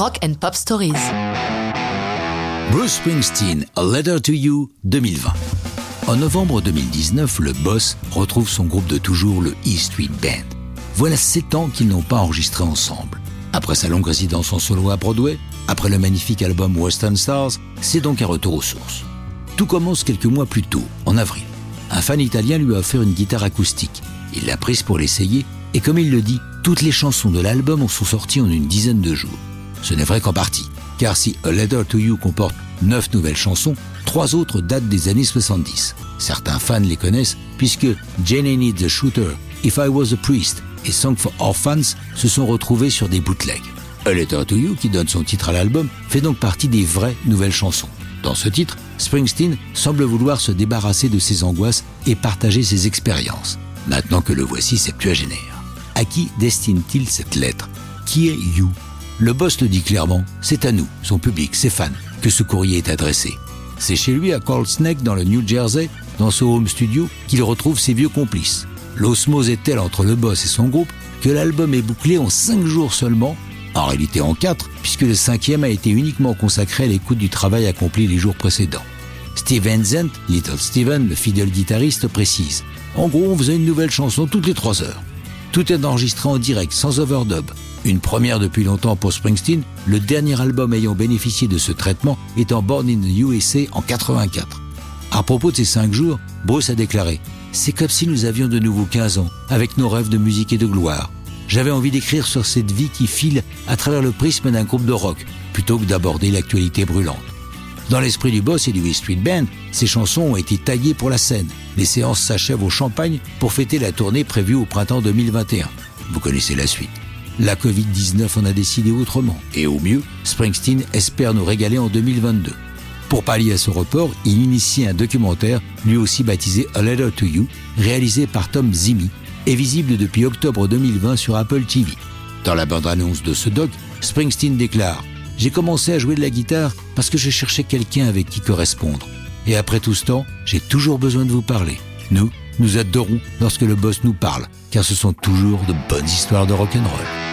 Rock and Pop Stories. Bruce Springsteen, A Letter to You 2020. En novembre 2019, le boss retrouve son groupe de toujours, le E Street Band. Voilà sept ans qu'ils n'ont pas enregistré ensemble. Après sa longue résidence en solo à Broadway, après le magnifique album Western Stars, c'est donc un retour aux sources. Tout commence quelques mois plus tôt, en avril. Un fan italien lui a offert une guitare acoustique. Il l'a prise pour l'essayer, et comme il le dit, toutes les chansons de l'album en sont sorties en une dizaine de jours. Ce n'est vrai qu'en partie, car si A Letter to You comporte neuf nouvelles chansons, trois autres datent des années 70. Certains fans les connaissent puisque Jenny Needs the Shooter, If I Was a Priest et Song for Orphans se sont retrouvés sur des bootlegs. A Letter to You, qui donne son titre à l'album, fait donc partie des vraies nouvelles chansons. Dans ce titre, Springsteen semble vouloir se débarrasser de ses angoisses et partager ses expériences, maintenant que le voici septuagénaire. À qui destine-t-il cette lettre? Qui est You? Le boss le dit clairement, c'est à nous, son public, ses fans, que ce courrier est adressé. C'est chez lui à Cold Snake dans le New Jersey, dans ce home studio, qu'il retrouve ses vieux complices. L'osmose est telle entre le boss et son groupe que l'album est bouclé en 5 jours seulement, en réalité en 4, puisque le cinquième a été uniquement consacré à l'écoute du travail accompli les jours précédents. Steve Zent, Little Steven, le fidèle guitariste, précise En gros, on faisait une nouvelle chanson toutes les 3 heures. Tout est enregistré en direct, sans overdub. Une première depuis longtemps pour Springsteen, le dernier album ayant bénéficié de ce traitement étant Born in the USA en 84. À propos de ces 5 jours, Bruce a déclaré c'est comme si nous avions de nouveau 15 ans, avec nos rêves de musique et de gloire. J'avais envie d'écrire sur cette vie qui file à travers le prisme d'un groupe de rock, plutôt que d'aborder l'actualité brûlante. Dans l'esprit du boss et du Street Band, ces chansons ont été taillées pour la scène. Les séances s'achèvent au champagne pour fêter la tournée prévue au printemps 2021. Vous connaissez la suite. La Covid-19 en a décidé autrement. Et au mieux, Springsteen espère nous régaler en 2022. Pour pallier à ce report, il initie un documentaire, lui aussi baptisé A Letter to You, réalisé par Tom Zimi, et visible depuis octobre 2020 sur Apple TV. Dans la bande-annonce de ce doc, Springsteen déclare J'ai commencé à jouer de la guitare parce que je cherchais quelqu'un avec qui correspondre. Et après tout ce temps, j'ai toujours besoin de vous parler. Nous, nous adorons lorsque le boss nous parle, car ce sont toujours de bonnes histoires de rock'n'roll.